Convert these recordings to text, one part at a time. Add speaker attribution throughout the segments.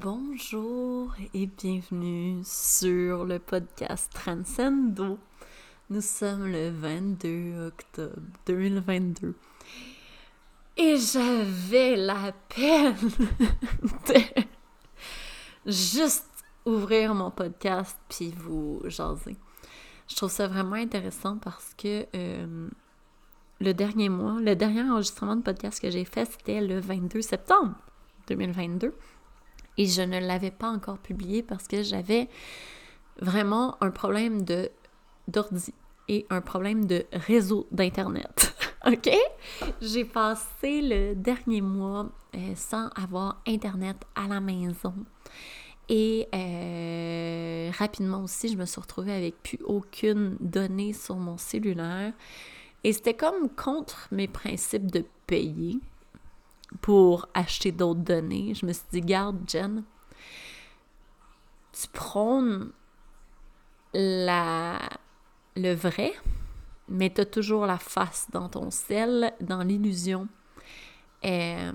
Speaker 1: Bonjour et bienvenue sur le podcast Transcendo. Nous sommes le 22 octobre 2022 et j'avais la peine de juste ouvrir mon podcast puis vous jaser. Je trouve ça vraiment intéressant parce que euh, le dernier mois, le dernier enregistrement de podcast que j'ai fait, c'était le 22 septembre 2022. Et je ne l'avais pas encore publié parce que j'avais vraiment un problème de d'ordi et un problème de réseau d'Internet. OK? J'ai passé le dernier mois euh, sans avoir Internet à la maison. Et euh, rapidement aussi, je me suis retrouvée avec plus aucune donnée sur mon cellulaire. Et c'était comme contre mes principes de payer pour acheter d'autres données. Je me suis dit, garde, Jen, tu prônes la, le vrai, mais tu as toujours la face dans ton sel, dans l'illusion. Euh,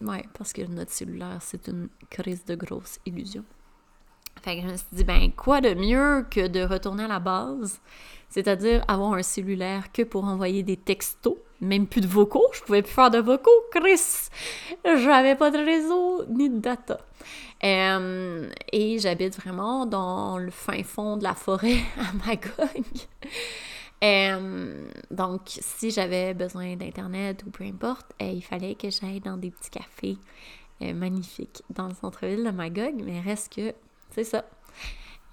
Speaker 1: ouais, parce que notre cellulaire, c'est une crise de grosse illusion. Fait que je me suis dit, ben, quoi de mieux que de retourner à la base, c'est-à-dire avoir un cellulaire que pour envoyer des textos, même plus de vocaux, je pouvais plus faire de vocaux, Chris! J'avais pas de réseau ni de data. Euh, et j'habite vraiment dans le fin fond de la forêt à Magog. Euh, donc, si j'avais besoin d'Internet ou peu importe, euh, il fallait que j'aille dans des petits cafés magnifiques dans le centre-ville de Magog, mais reste que c'est ça.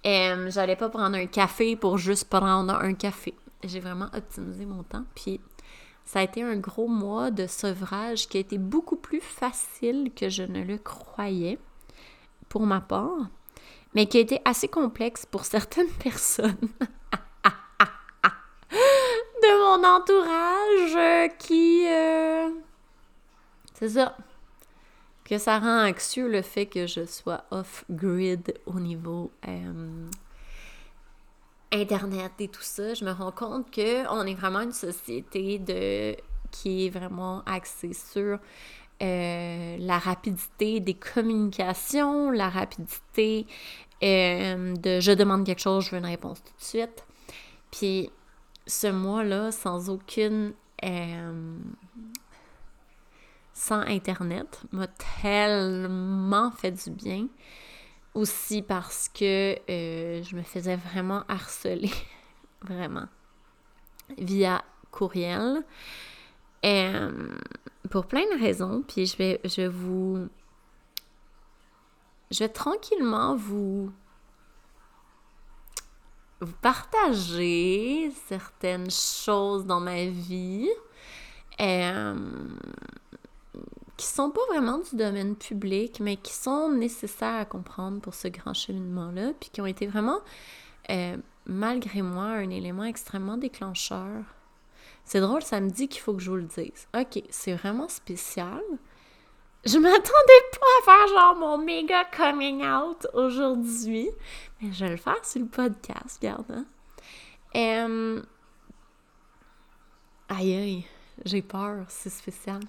Speaker 1: J'allais pas prendre un café pour juste prendre un café. J'ai vraiment optimisé mon temps. Puis ça a été un gros mois de sevrage qui a été beaucoup plus facile que je ne le croyais pour ma part, mais qui a été assez complexe pour certaines personnes de mon entourage qui... Euh, c'est ça que ça rend anxieux le fait que je sois off-grid au niveau euh, Internet et tout ça. Je me rends compte qu'on est vraiment une société de qui est vraiment axée sur euh, la rapidité des communications, la rapidité euh, de je demande quelque chose, je veux une réponse tout de suite. Puis ce mois-là, sans aucune sans Internet m'a tellement fait du bien. Aussi parce que euh, je me faisais vraiment harceler, vraiment, via courriel. Euh, pour plein de raisons. Puis je vais, je vous. Je vais tranquillement vous. vous partager certaines choses dans ma vie. Euh, qui sont pas vraiment du domaine public, mais qui sont nécessaires à comprendre pour ce grand cheminement-là, puis qui ont été vraiment, euh, malgré moi, un élément extrêmement déclencheur. C'est drôle, ça me dit qu'il faut que je vous le dise. Ok, c'est vraiment spécial. Je m'attendais pas à faire genre mon méga coming out aujourd'hui, mais je vais le faire sur le podcast, regarde. Hein? Aïe aïe, j'ai peur, c'est spécial.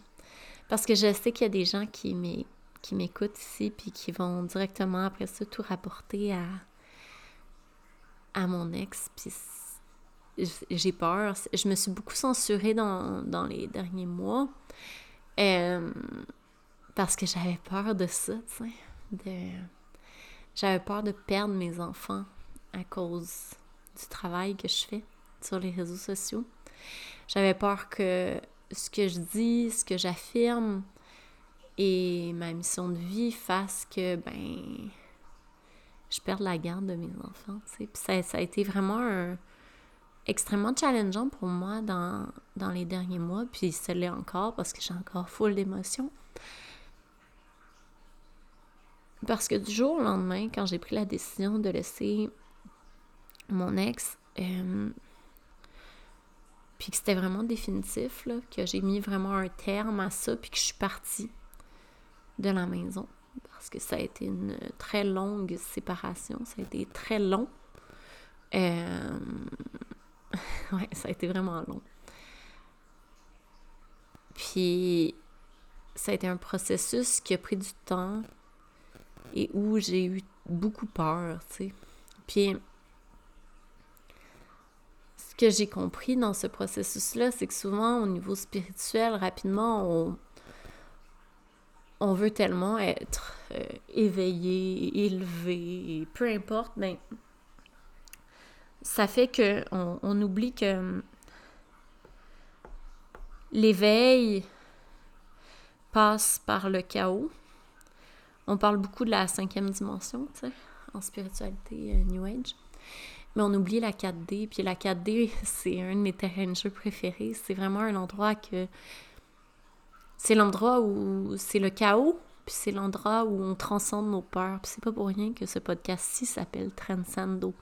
Speaker 1: Parce que je sais qu'il y a des gens qui m'écoutent ici, puis qui vont directement après ça tout rapporter à, à mon ex. Puis j'ai peur. Je me suis beaucoup censurée dans, les derniers mois. Euh, parce que j'avais peur de ça. J'avais peur de perdre mes enfants à cause du travail que je fais sur les réseaux sociaux. J'avais peur que ce que je dis, ce que j'affirme et ma mission de vie fasse que, ben, je perde la garde de mes enfants, tu sais. Puis ça, a été vraiment extrêmement challengeant pour moi dans, dans les derniers mois, puis ça l'est encore parce que j'ai encore full d'émotions. Parce que du jour au lendemain, quand j'ai pris la décision de laisser mon ex, euh, puis que c'était vraiment définitif, là, que j'ai mis vraiment un terme à ça, puis que je suis partie de la maison. Parce que ça a été une très longue séparation, ça a été très long. Euh... ouais, ça a été vraiment long. Puis ça a été un processus qui a pris du temps et où j'ai eu beaucoup peur, tu sais. Puis, ce que j'ai compris dans ce processus-là, c'est que souvent, au niveau spirituel, rapidement, on, on veut tellement être euh, éveillé, élevé, peu importe, mais ça fait que on, oublie que l'éveil passe par le chaos. On parle beaucoup de la cinquième dimension, tu sais, en spiritualité euh, New Age. Mais on oublie la 4D. Puis la 4D, c'est un de mes terrains de jeu préférés. C'est vraiment un endroit que. C'est l'endroit où c'est le chaos, puis c'est l'endroit où on transcende nos peurs. Puis c'est pas pour rien que ce podcast-ci s'appelle Transcendo.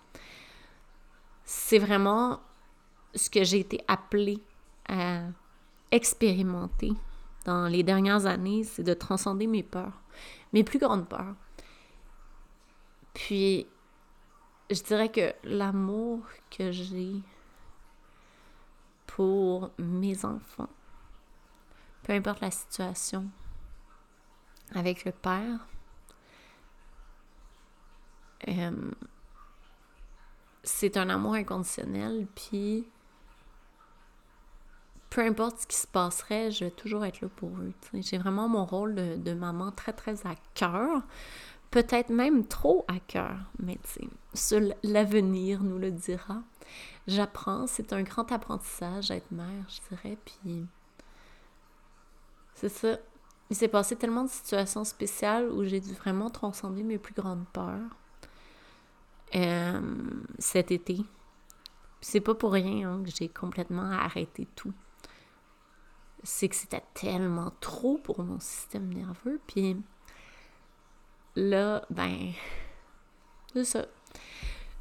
Speaker 1: C'est vraiment ce que j'ai été appelée à expérimenter dans les dernières années, c'est de transcender mes peurs, mes plus grandes peurs. Puis je dirais que l'amour que j'ai pour mes enfants, peu importe la situation, avec le père, euh, c'est un amour inconditionnel, puis peu importe ce qui se passerait, je vais toujours être là pour eux. J'ai vraiment mon rôle de, de, maman très très à cœur peut-être même trop à cœur, mais sais, l'avenir nous le dira. J'apprends, c'est un grand apprentissage à être mère, je dirais, puis c'est ça. Il s'est passé tellement de situations spéciales où j'ai dû vraiment transcender mes plus grandes peurs euh, cet été. C'est pas pour rien hein, que j'ai complètement arrêté tout. C'est que c'était tellement trop pour mon système nerveux, puis là, ben, c'est ça.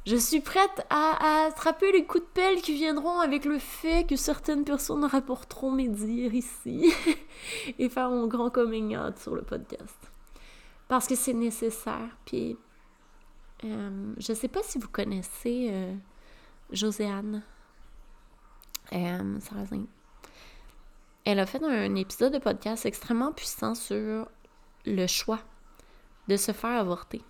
Speaker 1: Je suis prête à, attraper les coups de pelle qui viendront avec le fait que certaines personnes rapporteront mes dires ici et faire mon grand coming out sur le podcast. Parce que c'est nécessaire. Puis, euh, je sais pas si vous connaissez euh, Joséanne euh, Elle a fait un épisode de podcast extrêmement puissant sur le choix de se faire avorter.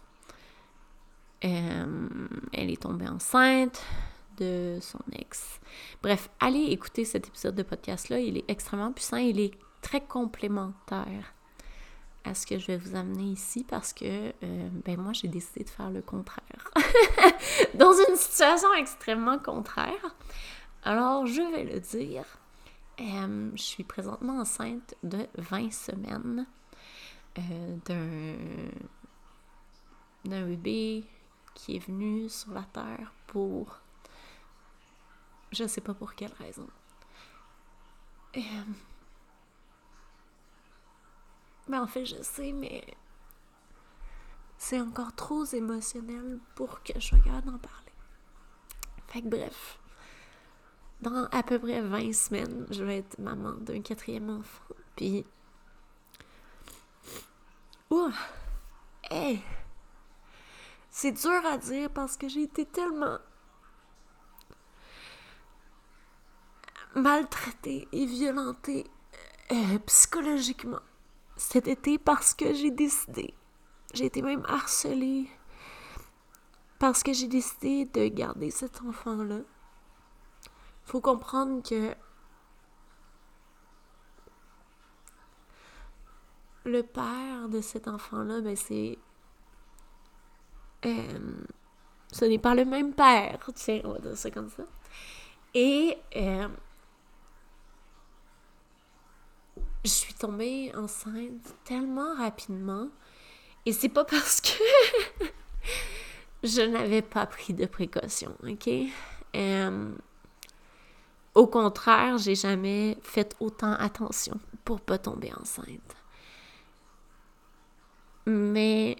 Speaker 1: Euh, elle est tombée enceinte de son ex. Bref, allez écouter cet épisode de podcast-là. Il est extrêmement puissant. Il est très complémentaire à ce que je vais vous amener ici parce que euh, ben moi j'ai décidé de faire le contraire. Dans une situation extrêmement contraire. Alors je vais le dire. Euh, je suis présentement enceinte de 20 semaines. Euh, d'un bébé qui est venu sur la Terre pour... Je sais pas pour quelle raison. Euh, mais en fait, je sais, mais c'est encore trop émotionnel pour que je regarde en parler. Fait que bref, dans à peu près 20 semaines, je vais être maman d'un quatrième enfant. Puis Ouh! Hey! C'est dur à dire parce que j'ai été tellement maltraitée et violentée euh, psychologiquement cet été parce que j'ai décidé. J'ai été même harcelée parce que j'ai décidé de garder cet enfant-là. Faut comprendre que le père de cet enfant-là, ben c'est. Euh, ce n'est pas le même père, tiens, on va dire ça comme ça. Et euh, je suis tombée enceinte tellement rapidement. Et c'est pas parce que je n'avais pas pris de précautions, ok? Euh, au contraire, j'ai jamais fait autant attention pour pas tomber enceinte. Mais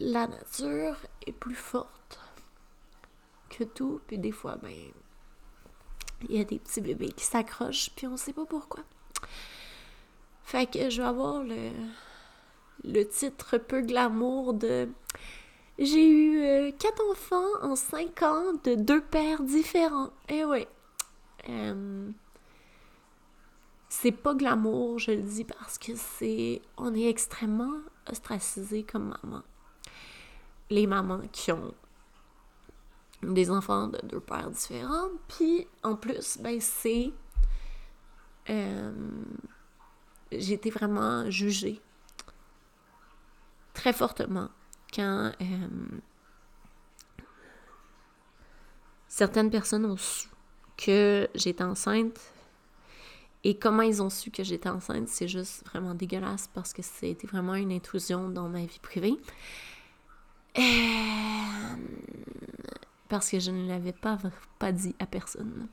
Speaker 1: la nature est plus forte que tout, puis des fois, ben, il y a des petits bébés qui s'accrochent, puis on sait pas pourquoi. Fait que je vais avoir le, le titre peu glamour de J'ai eu euh, quatre enfants en cinq ans de deux pères différents. Eh ouais. Euh, c'est pas glamour, je le dis parce que c'est. On est extrêmement ostracisé comme maman. Les mamans qui ont des enfants de deux pères différents. Puis en plus, ben c'est. Euh, j'ai été vraiment jugée très fortement quand euh, certaines personnes ont su que j'étais enceinte. Et comment ils ont su que j'étais enceinte, c'est juste vraiment dégueulasse parce que c'était vraiment une intrusion dans ma vie privée. Euh, parce que je ne l'avais pas, pas dit à personne.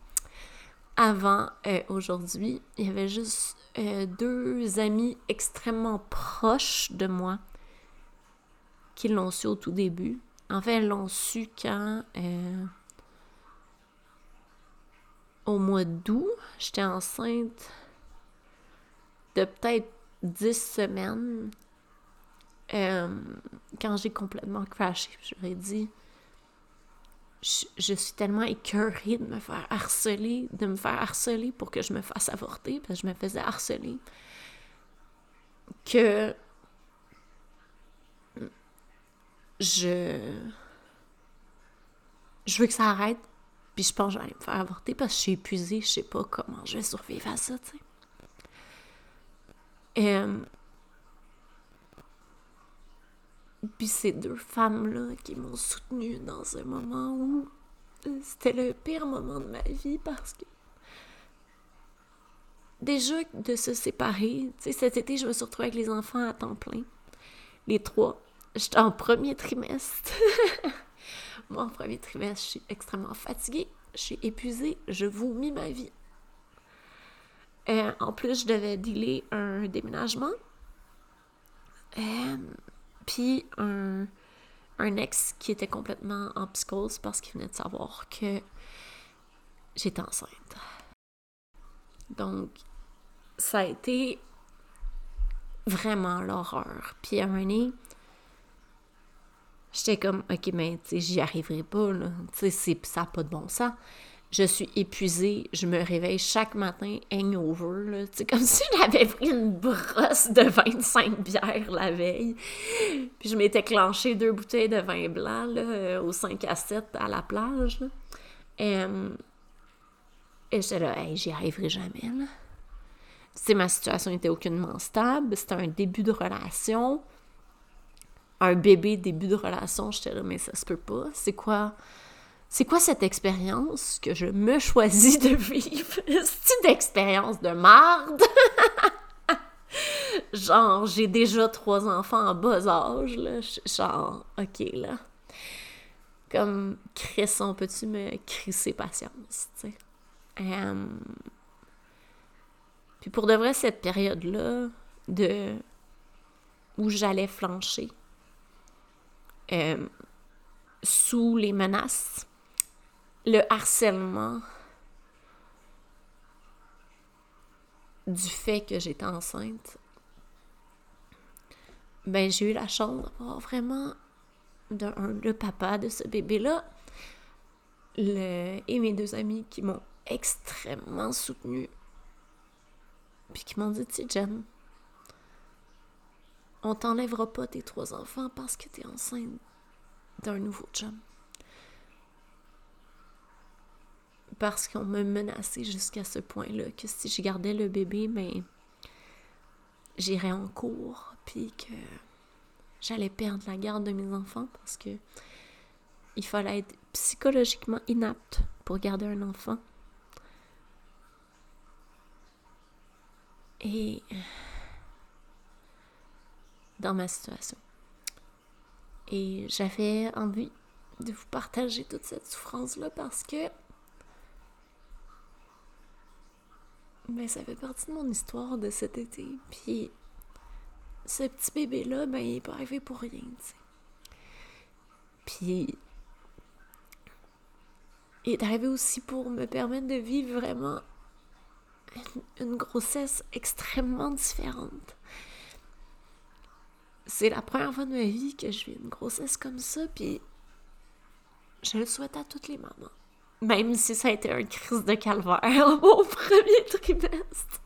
Speaker 1: Avant euh, aujourd'hui, il y avait juste euh, deux amis extrêmement proches de moi qui l'ont su au tout début. En fait, l'ont su quand, au mois d'août, j'étais enceinte de peut-être 10 semaines. quand j'ai complètement crashé, j'aurais dit je, suis tellement écœurée de me faire harceler, de me faire harceler pour que je me fasse avorter, parce que je me faisais harceler, que je je veux que ça arrête, puis je pense que j'allais me faire avorter parce que je suis épuisée, je sais pas comment je vais survivre à ça, tu sais. Euh, puis ces deux femmes-là qui m'ont soutenue dans un moment où c'était le pire moment de ma vie parce que déjà de se séparer, tu sais, cet été, je me suis retrouvée avec les enfants à temps plein. Les trois. J'étais en premier trimestre. Moi, en premier trimestre, je suis extrêmement fatiguée, je suis épuisée, je vomis ma vie. Euh, en plus, je devais dealer un déménagement. Euh, puis un, ex qui était complètement en psychose parce qu'il venait de savoir que j'étais enceinte. Donc, ça a été vraiment l'horreur. Puis à un moment j'étais comme, ok, mais tu sais, j'y arriverai pas, là. Tu sais, ça n'a pas de bon sens je suis épuisée, je me réveille chaque matin hangover, C'est comme si j'avais pris une brosse de 25 bières la veille. Puis je m'étais clenché deux bouteilles de vin blanc, là, euh, au 5 à 7 à la plage, Et, et j'étais là, hey, j'y arriverai jamais, là. Tu ma situation était aucunement stable, c'était un début de relation. Un bébé début de relation, j'étais là, mais ça se peut pas. C'est quoi cette expérience que je me choisis de vivre? C'est une expérience de marde! genre, j'ai déjà trois enfants en bas âge, là. Genre, ok, là. Comme, Cresson, peux-tu me crisser patience, tu sais? Puis pour de vrai, cette période-là, de... où j'allais flancher, sous les menaces, le harcèlement du fait que j'étais enceinte, ben j'ai eu la chance d'avoir vraiment le papa de ce bébé-là et mes deux amis qui m'ont extrêmement soutenue. Puis qui m'ont dit, tu Jen, on t'enlèvera pas tes trois enfants parce que t'es enceinte d'un nouveau chum. parce qu'on me menaçait jusqu'à ce point-là que si je gardais le bébé, mais j'irais en cours, puis que j'allais perdre la garde de mes enfants parce que il fallait être psychologiquement inapte pour garder un enfant. Et dans ma situation. Et j'avais envie de vous partager toute cette souffrance-là parce que ben, ça fait partie de mon histoire de cet été. Puis, ce petit bébé-là, ben, il est pas arrivé pour rien, tu sais. Puis, il est arrivé aussi pour me permettre de vivre vraiment une, grossesse extrêmement différente. C'est la première fois de ma vie que je vis une grossesse comme ça, puis je le souhaite à toutes les mamans même si ça a été un crise de calvaire au premier trimestre.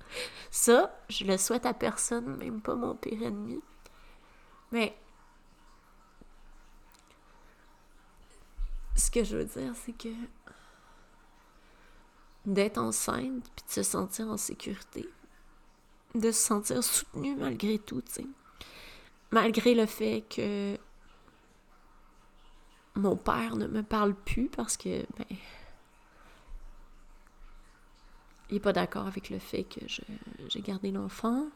Speaker 1: Ça, je le souhaite à personne, même pas mon pire ennemi. Mais ce que je veux dire, c'est que d'être enceinte puis de se sentir en sécurité, de se sentir soutenue malgré tout, tu. Malgré le fait que mon père ne me parle plus parce que, ben, il n'est pas d'accord avec le fait que j'ai gardé l'enfant.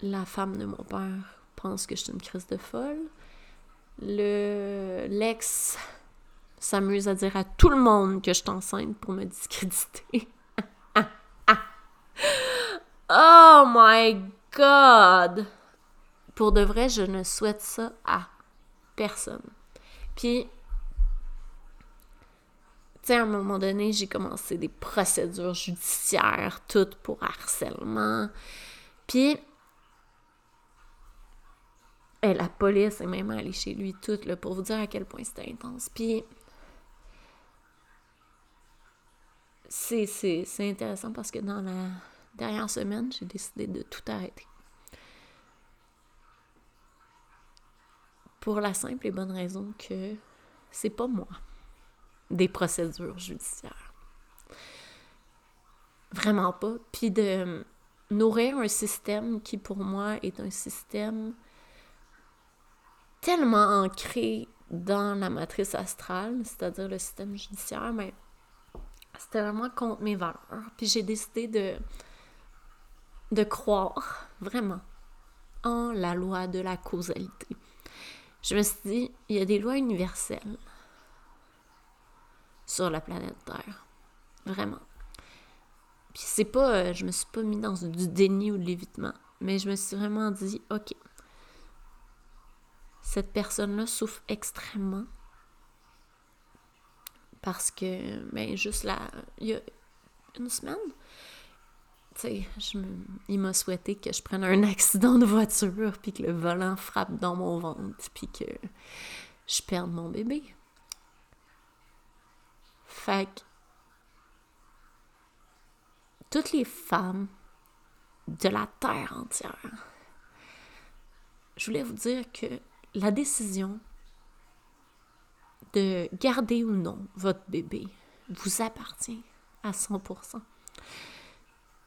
Speaker 1: La femme de mon père pense que je suis une crise de folle. Le l'ex s'amuse à dire à tout le monde que je suis enceinte pour me discréditer. oh my god! Pour de vrai, je ne souhaite ça à personne. Puis, tu sais, à un moment donné, j'ai commencé des procédures judiciaires, toutes pour harcèlement. Puis, et la police est même allée chez lui, toute, là, pour vous dire à quel point c'était intense. Puis, c'est intéressant parce que dans la dernière semaine, j'ai décidé de tout arrêter. Pour la simple et bonne raison que c'est pas moi des procédures judiciaires. Vraiment pas. Puis de nourrir un système qui pour moi est un système tellement ancré dans la matrice astrale, c'est-à-dire le système judiciaire, mais c'était vraiment contre mes valeurs. Puis j'ai décidé de, de croire vraiment en la loi de la causalité. Je me suis dit, il y a des lois universelles sur la planète Terre. Vraiment. Puis c'est pas, euh, je me suis pas mis dans du déni ou de l'évitement, mais je me suis vraiment dit, ok, cette personne-là souffre extrêmement parce que, ben, juste là, il y a une semaine, tu sais, il m'a souhaité que je prenne un accident de voiture, puis que le volant frappe dans mon ventre, puis que je perde mon bébé. Fait que toutes les femmes de la terre entière, je voulais vous dire que la décision de garder ou non votre bébé vous appartient à 100%.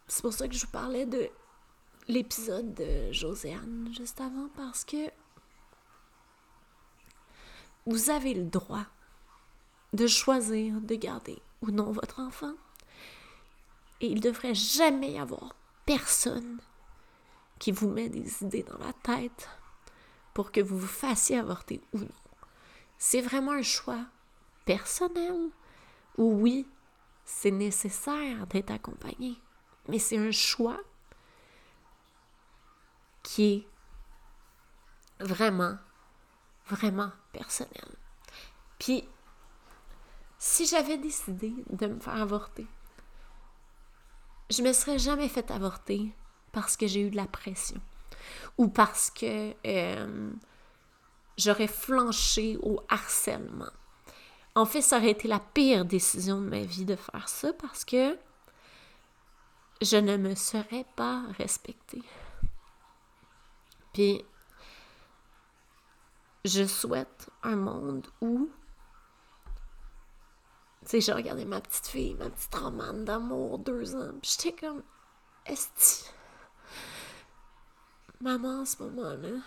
Speaker 1: C'est pour ça que je vous parlais de l'épisode de Josiane juste avant, parce que vous avez le droit de choisir de garder ou non votre enfant. Et il ne devrait jamais y avoir personne qui vous met des idées dans la tête pour que vous vous fassiez avorter ou non. C'est vraiment un choix personnel où oui, c'est nécessaire d'être accompagné, mais c'est un choix qui est vraiment, vraiment personnel. Puis, si j'avais décidé de me faire avorter, je me serais jamais fait avorter parce que j'ai eu de la pression ou parce que euh, j'aurais flanché au harcèlement. En fait, ça aurait été la pire décision de ma vie de faire ça parce que je ne me serais pas respectée. Puis, je souhaite un monde où tu sais, j'ai regardé ma petite fille, ma petite romane d'amour, deux ans, puis j'étais comme, est maman, en ce moment-là,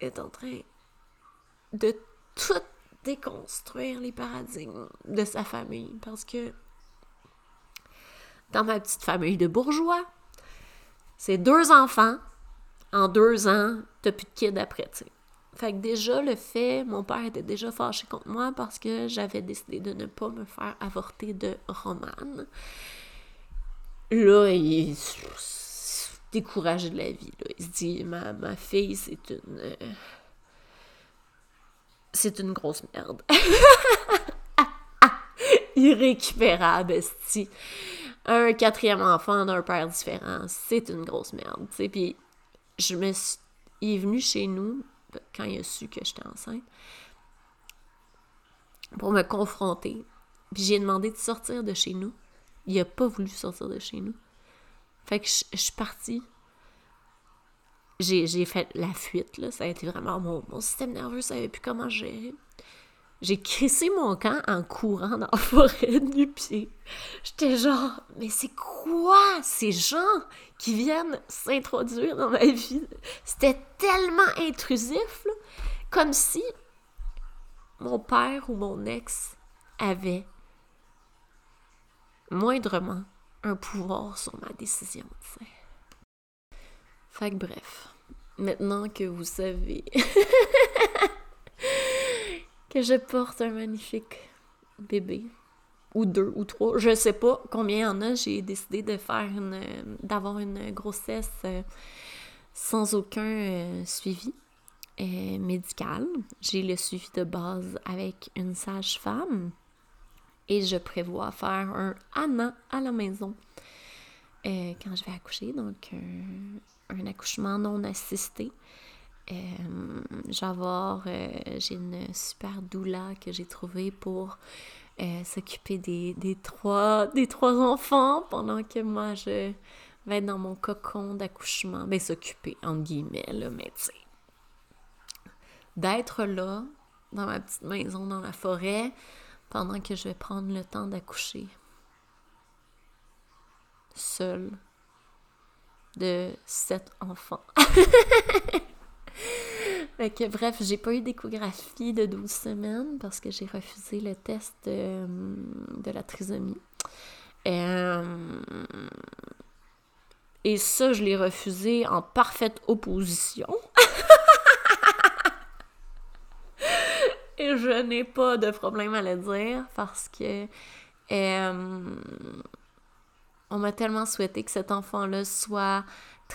Speaker 1: est en train de tout déconstruire les paradigmes de sa famille, parce que dans ma petite famille de bourgeois, c'est deux enfants, en deux ans, t'as plus de kids après, tu sais. Fait que déjà, le fait, mon père était déjà fâché contre moi parce que j'avais décidé de ne pas me faire avorter de romane. Là, il se découragé de la vie. Il se dit, ma, ma fille, c'est une... Euh, c'est une grosse merde. Irrécupérable, esti. Un quatrième enfant d'un père différent, c'est une grosse merde, tu. Puis, je me suis... Il est venu chez nous quand il a su que j'étais enceinte, pour me confronter. Puis j'ai demandé de sortir de chez nous. Il n'a pas voulu sortir de chez nous. Fait que je, suis partie. J'ai fait la fuite, là. Ça a été vraiment mon, mon système nerveux, ça savait plus comment gérer. J'ai crissé mon camp en courant dans la forêt du pied. J'étais genre, mais c'est quoi ces gens qui viennent s'introduire dans ma vie? C'était tellement intrusif, comme si mon père ou mon ex avait moindrement un pouvoir sur ma décision, tu sais. Fait que bref, maintenant que vous savez que je porte un magnifique bébé, ou deux, ou trois, je sais pas combien il y en a, j'ai décidé de faire d'avoir une grossesse euh, sans aucun euh, suivi euh, médical. J'ai le suivi de base avec une sage-femme et je prévois faire un ANA à la maison quand je vais accoucher, donc un, accouchement non assisté. Euh, euh, j'ai une super doula que j'ai trouvée pour s'occuper des, des, trois, des trois enfants pendant que moi je vais être dans mon cocon d'accouchement. Ben, s'occuper, entre guillemets, là, mais tu sais. D'être là, dans ma petite maison dans la forêt, pendant que je vais prendre le temps d'accoucher. Seule. De sept enfants. que, bref, j'ai pas eu d'échographie de 12 semaines parce que j'ai refusé le test de, de la trisomie. Euh, et ça, je l'ai refusé en parfaite opposition. Et je n'ai pas de problème à le dire parce que euh, on m'a tellement souhaité que cet enfant-là soit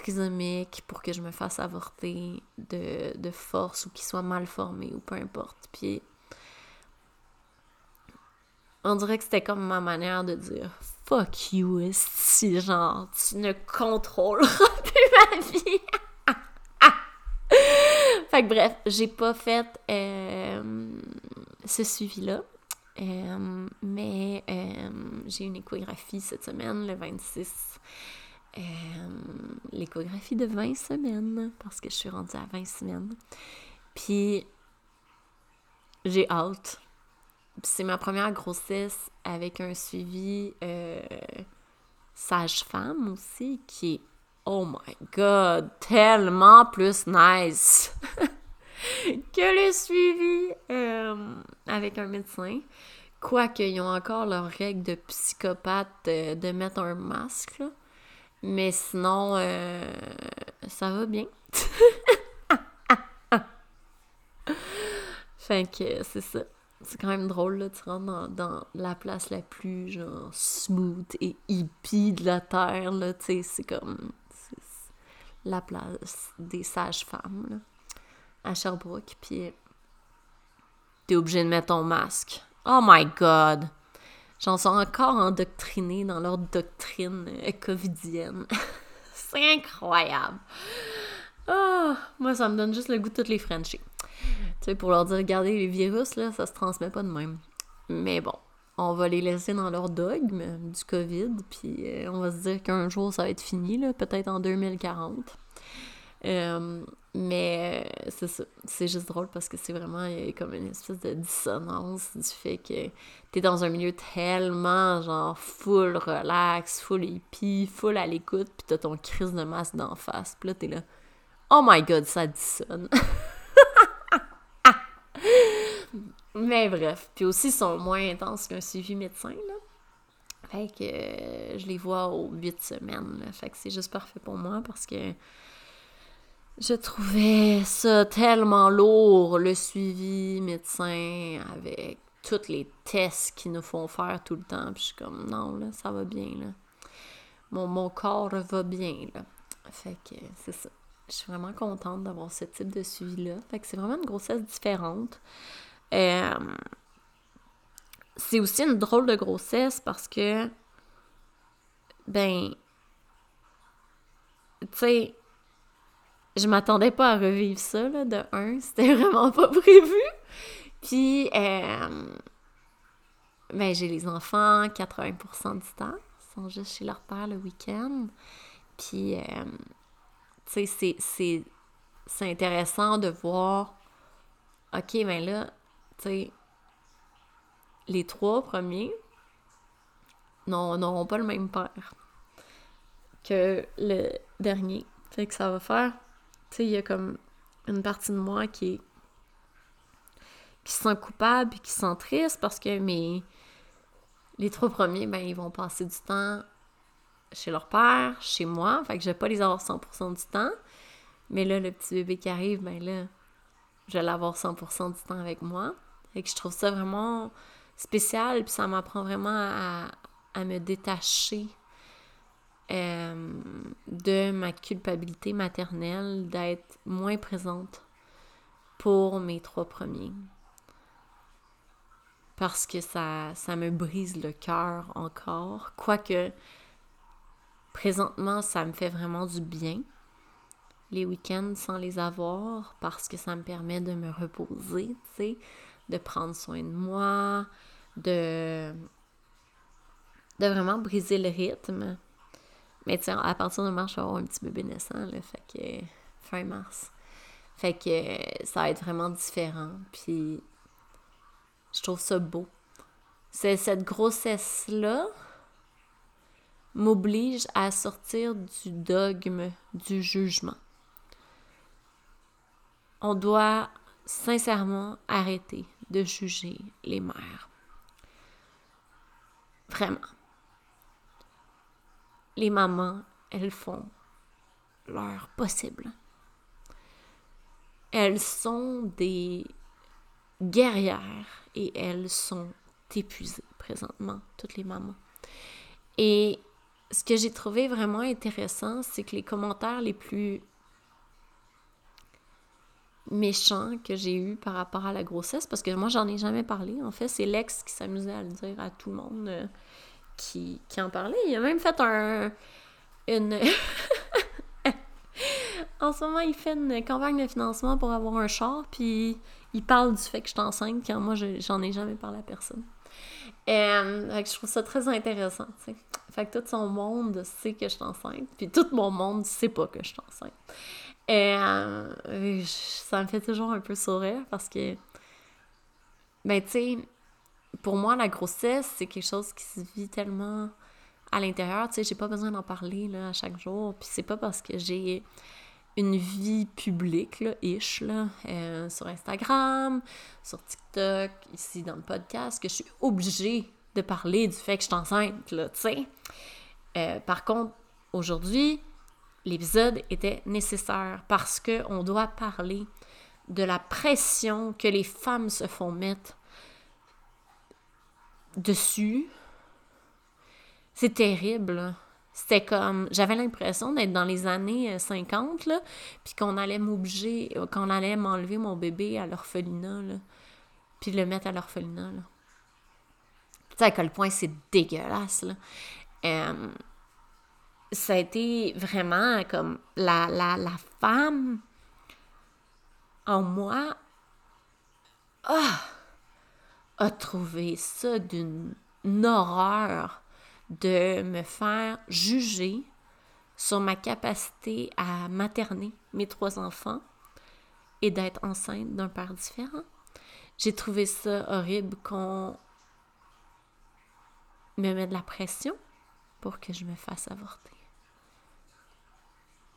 Speaker 1: trisomique pour que je me fasse avorter de, force ou qu'il soit mal formé ou peu importe. Puis on dirait que c'était comme ma manière de dire fuck you, si genre tu ne contrôleras plus ma vie. fait que bref, j'ai pas fait euh, ce suivi-là. Euh, mais euh, j'ai une échographie cette semaine, le 26. L'échographie de 20 semaines, parce que je suis rendue à 20 semaines. Puis, j'ai hâte. C'est ma première grossesse avec un suivi sage-femme aussi, qui est oh my god, tellement plus nice que le suivi euh, avec un médecin. Quoique, ils ont encore leur règle de psychopathe euh, de mettre un masque. Mais sinon, euh, ça va bien. fait que c'est ça. C'est quand même drôle, là, tu rentres dans, la place la plus, genre, smooth et hippie de la Terre, là, tu sais, c'est comme la place des sages-femmes à Sherbrooke, puis t'es obligé de mettre ton masque. Oh my god! J'en suis encore endoctrinée dans leur doctrine euh, covidienne. C'est incroyable! Oh, moi, ça me donne juste le goût de toutes les Frenchies. Tu sais, pour leur dire, regardez, les virus, là, ça se transmet pas de même. Mais bon, on va les laisser dans leur dogme du COVID, puis euh, on va se dire qu'un jour ça va être fini, peut-être en 2040. Euh, mais euh, c'est ça, c'est juste drôle parce que c'est vraiment comme une espèce de dissonance du fait que t'es dans un milieu tellement genre full relax, full hippie, full à l'écoute, puis t'as ton crise de masse d'en face, puis là t'es là, oh my god, ça dissonne. Mais bref, puis aussi, ils sont moins intenses qu'un suivi médecin, là. Fait que euh, je les vois aux huit semaines, là. Fait que c'est juste parfait pour moi parce que je trouvais ça tellement lourd, le suivi médecin avec tous les tests qu'ils nous font faire tout le temps. Puis je suis comme, non, là, ça va bien, là. Mon, mon corps va bien, là. Fait que c'est ça. Je suis vraiment contente d'avoir ce type de suivi-là. Fait que c'est vraiment une grossesse différente. Euh, c'est aussi une drôle de grossesse parce que, ben, tu sais, je m'attendais pas à revivre ça, là, de un, c'était vraiment pas prévu. Puis, euh, ben, j'ai les enfants 80% du temps, ils sont juste chez leur père le week-end. Puis, euh, tu sais, c'est intéressant de voir, OK, ben là, tu sais, les trois premiers n'auront pas le même père que le dernier. Fait que ça va faire, tu sais, il y a comme une partie de moi qui est qui se sent coupable et qui se sent triste parce que mes les trois premiers, ben ils vont passer du temps chez leur père, chez moi, fait que je vais pas les avoir 100% du temps. Mais là, le petit bébé qui arrive, ben là, je vais l'avoir 100% du temps avec moi. Fait que je trouve ça vraiment spécial, puis ça m'apprend vraiment à, à, me détacher euh, de ma culpabilité maternelle, d'être moins présente pour mes trois premiers. Parce que ça, ça me brise le cœur encore. Quoique, présentement, ça me fait vraiment du bien les week-ends sans les avoir parce que ça me permet de me reposer, tu sais, de prendre soin de moi, de, de vraiment briser le rythme. Mais tiens, à partir de mars, je vais avoir un petit bébé naissant, là, fait que fin mars. Fait que ça va être vraiment différent. Puis je trouve ça beau. C'est cette grossesse-là m'oblige à sortir du dogme du jugement. On doit sincèrement arrêter de juger les mères. Vraiment. Les mamans, elles font leur possible. Elles sont des guerrières et elles sont épuisées présentement, toutes les mamans. Et ce que j'ai trouvé vraiment intéressant, c'est que les commentaires les plus méchants que j'ai eu par rapport à la grossesse, parce que moi, j'en ai jamais parlé. En fait, c'est l'ex qui s'amusait à le dire à tout le monde euh, qui, qui, en parlait. Il a même fait un. Une. en ce moment, il fait une campagne de financement pour avoir un char, puis il parle du fait que je suis enceinte quand moi, j'en ai jamais parlé à personne. Euh, je trouve ça très intéressant, tu. Fait que tout son monde sait que je suis enceinte, puis tout mon monde sait pas que je suis enceinte. Et euh, ça me fait toujours un peu sourire parce que, ben, tu sais, pour moi, la grossesse, c'est quelque chose qui se vit tellement à l'intérieur. Tu sais, j'ai pas besoin d'en parler là, à chaque jour. Puis c'est pas parce que j'ai une vie publique, là, ish, là, euh, sur Instagram, sur TikTok, ici dans le podcast, que je suis obligée de parler du fait que je suis enceinte, là, tu sais. Euh, par contre, aujourd'hui, l'épisode était nécessaire parce qu'on doit parler de la pression que les femmes se font mettre dessus. C'est terrible. C'était comme, j'avais l'impression d'être dans les années 50, là, puis qu'on allait m'obliger, qu'on allait m'enlever mon bébé à l'orphelinat, là, puis le mettre à l'orphelinat, là. Tu sais à quel point c'est dégueulasse, là. Euh, ça a été vraiment comme la, la, la femme en moi ah, a trouvé ça d'une horreur de me faire juger sur ma capacité à materner mes trois enfants et d'être enceinte d'un père différent. J'ai trouvé ça horrible qu'on me mette de la pression pour que je me fasse avorter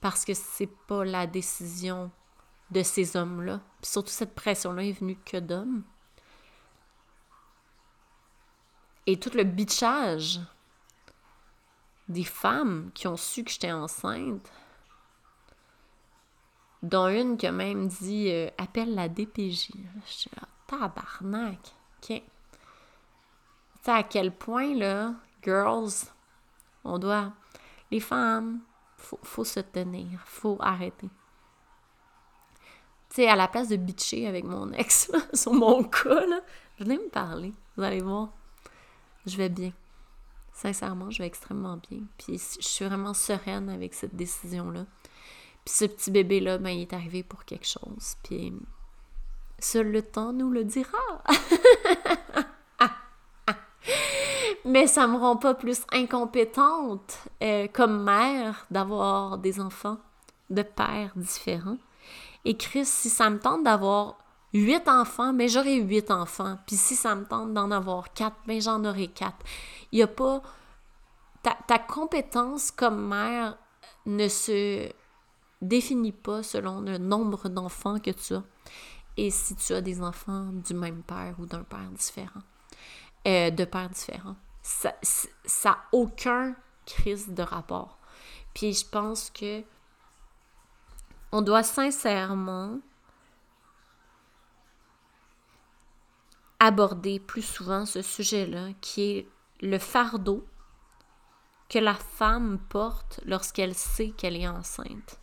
Speaker 1: parce que c'est pas la décision de ces hommes-là. Surtout cette pression-là est venue que d'hommes. Et tout le bitchage des femmes qui ont su que j'étais enceinte, dont une qui a même dit euh, appelle la DPJ. Je suis là, tabarnak. OK. Tu sais à quel point, là, girls, on doit. Les femmes, faut, faut se tenir, faut arrêter. Tu sais, à la place de bitcher avec mon ex sur mon cas, là, venez me parler. Vous allez voir. Je vais bien. Sincèrement, je vais extrêmement bien. Puis je suis vraiment sereine avec cette décision-là. Puis ce petit bébé-là, ben, il est arrivé pour quelque chose. Puis seul le temps nous le dira. Mais ça me rend pas plus incompétente euh, comme mère d'avoir des enfants de pères différents. Et Chris, si ça me tente d'avoir huit enfants, mais j'aurai huit enfants. Puis si ça me tente d'en avoir quatre, mais j'en aurai quatre. Il n'y a pas... Ta, ta compétence comme mère ne se définit pas selon le nombre d'enfants que tu as et si tu as des enfants du même père ou d'un père différent, euh, de pères différents. Ça n'a aucun crise de rapport. Puis je pense que on doit sincèrement aborder plus souvent ce sujet-là, qui est le fardeau que la femme porte lorsqu'elle sait qu'elle est enceinte.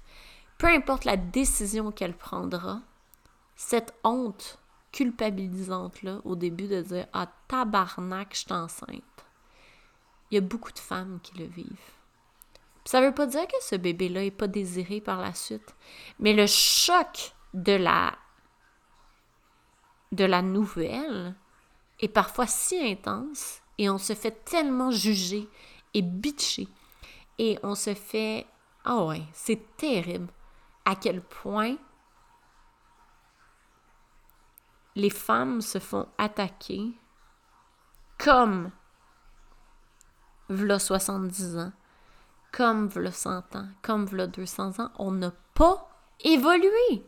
Speaker 1: Peu importe la décision qu'elle prendra, cette honte culpabilisante-là au début de dire Ah, tabarnak, je suis enceinte. Il y a beaucoup de femmes qui le vivent. ça ne veut pas dire que ce bébé-là n'est pas désiré par la suite, mais le choc de la, de la nouvelle est parfois si intense et on se fait tellement juger et bitcher et on se fait Ah oh ouais, c'est terrible à quel point les femmes se font attaquer comme v'là 70 ans, comme v'là 100 ans, comme v'là 200 ans. On n'a pas évolué.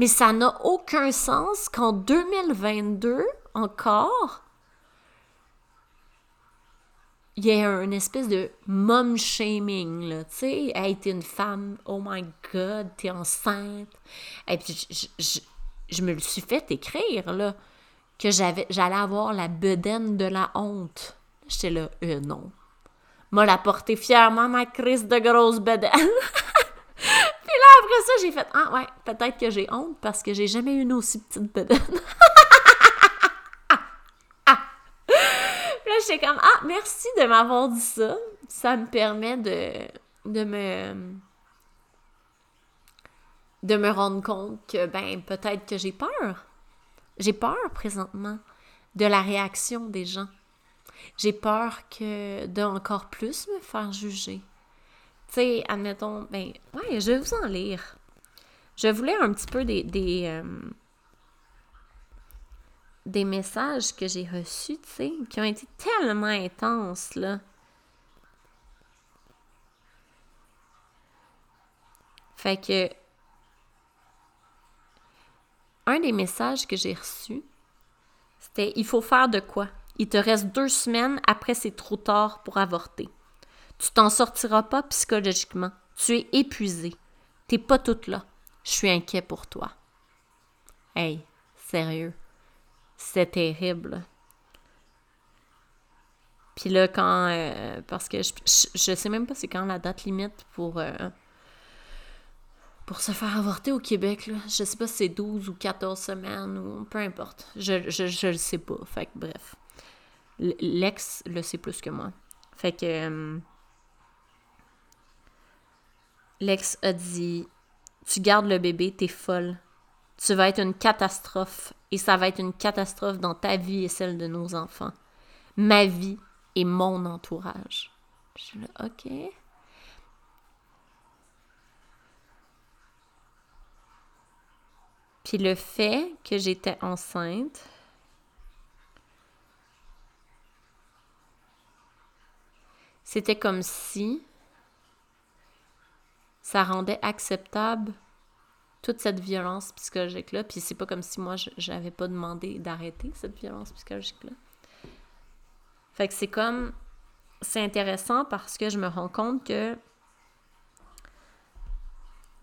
Speaker 1: Mais ça n'a aucun sens qu'en 2022, encore, il y ait une espèce de mom shaming, là, tu sais, hey, t'es une femme, oh my god, t'es enceinte. Et puis, je, me le suis fait écrire, là, que j'avais, j'allais avoir la bedaine de la honte. J'étais là, euh, non. M'a la porté fièrement, ma crise de grosse bedaine. Après ça, j'ai fait, ah ouais, peut-être que j'ai honte parce que j'ai jamais eu une aussi petite bedaine. Là, j'étais comme, ah, merci de m'avoir dit ça. Ça me permet de, de me de me rendre compte que, ben, peut-être que j'ai peur. J'ai peur présentement de la réaction des gens. J'ai peur que d'encore plus me faire juger. Tu sais, admettons, ben, ouais, je vais vous en lire. Je voulais un petit peu des, des, euh, des messages que j'ai reçus, tu sais, qui ont été tellement intenses, là. Fait que un des messages que j'ai reçus, c'était Il faut faire de quoi? Il te reste deux semaines, après c'est trop tard pour avorter. Tu t'en sortiras pas psychologiquement. Tu es épuisé. T'es pas toute là. Je suis inquiet pour toi. Hey, sérieux. C'est terrible. Puis là, quand. Euh, parce que je, je, sais même pas c'est quand la date limite pour. Euh, pour se faire avorter au Québec, là. Je sais pas si c'est 12 ou 14 semaines ou peu importe. Je, je, le sais pas. Fait que bref. L'ex le sait plus que moi. Fait que. Euh, l'ex a dit Tu gardes le bébé, t'es folle. Tu vas être une catastrophe. Et ça va être une catastrophe dans ta vie et celle de nos enfants. Ma vie et mon entourage. Je suis là, OK. Puis le fait que j'étais enceinte, c'était comme si ça rendait acceptable toute cette violence psychologique-là. Puis c'est pas comme si moi, je n'avais pas demandé d'arrêter cette violence psychologique-là. Fait que c'est comme... C'est intéressant parce que je me rends compte que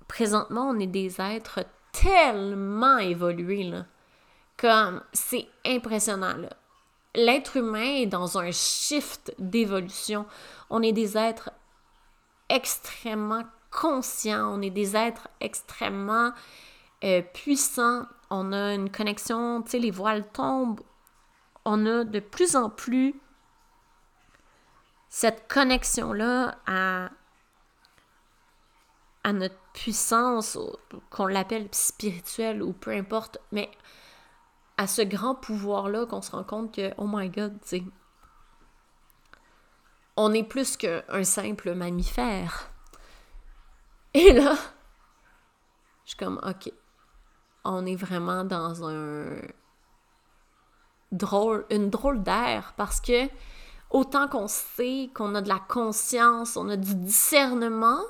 Speaker 1: présentement, on est des êtres tellement évolué, là. Comme, c'est impressionnant, là. L'être humain est dans un shift d'évolution. On est des êtres extrêmement conscients, on est des êtres extrêmement euh, puissants. On a une connexion, tu sais, les voiles tombent. On a de plus en plus cette connexion-là à à notre puissance, qu'on l'appelle spirituelle ou peu importe, mais à ce grand pouvoir-là qu'on se rend compte que, oh my god, tu sais, on est plus qu'un simple mammifère. Et là, je suis comme, ok, on est vraiment dans un drôle, une drôle d'air parce que autant qu'on sait qu'on a de la conscience, on a du discernement,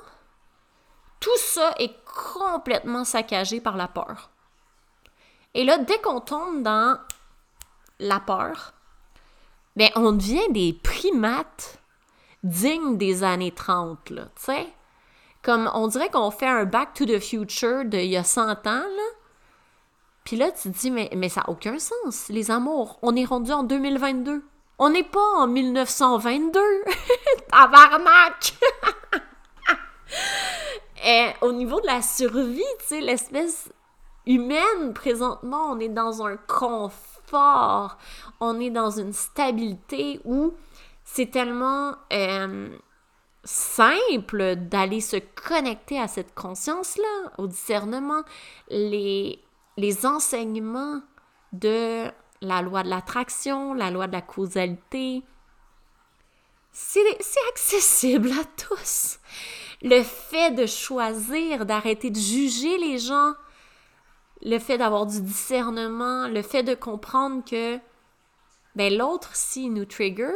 Speaker 1: tout ça est complètement saccagé par la peur. Et là, dès qu'on tombe dans la peur, ben, on devient des primates dignes des années 30, là, tu sais. Comme on dirait qu'on fait un Back to the Future d'il y a 100 ans, là. Puis là, tu te dis, mais, mais ça n'a aucun sens, les amours. On est rendu en 2022. On n'est pas en 1922. Tabarnak! Et au niveau de la survie, tu sais, l'espèce humaine, présentement, on est dans un confort. On est dans une stabilité où c'est tellement euh, simple d'aller se connecter à cette conscience-là, au discernement, les, les enseignements de la loi de l'attraction, la loi de la causalité. C'est accessible à tous. Le fait de choisir, d'arrêter de juger les gens, le fait d'avoir du discernement, le fait de comprendre que ben, l'autre, s'il nous trigger,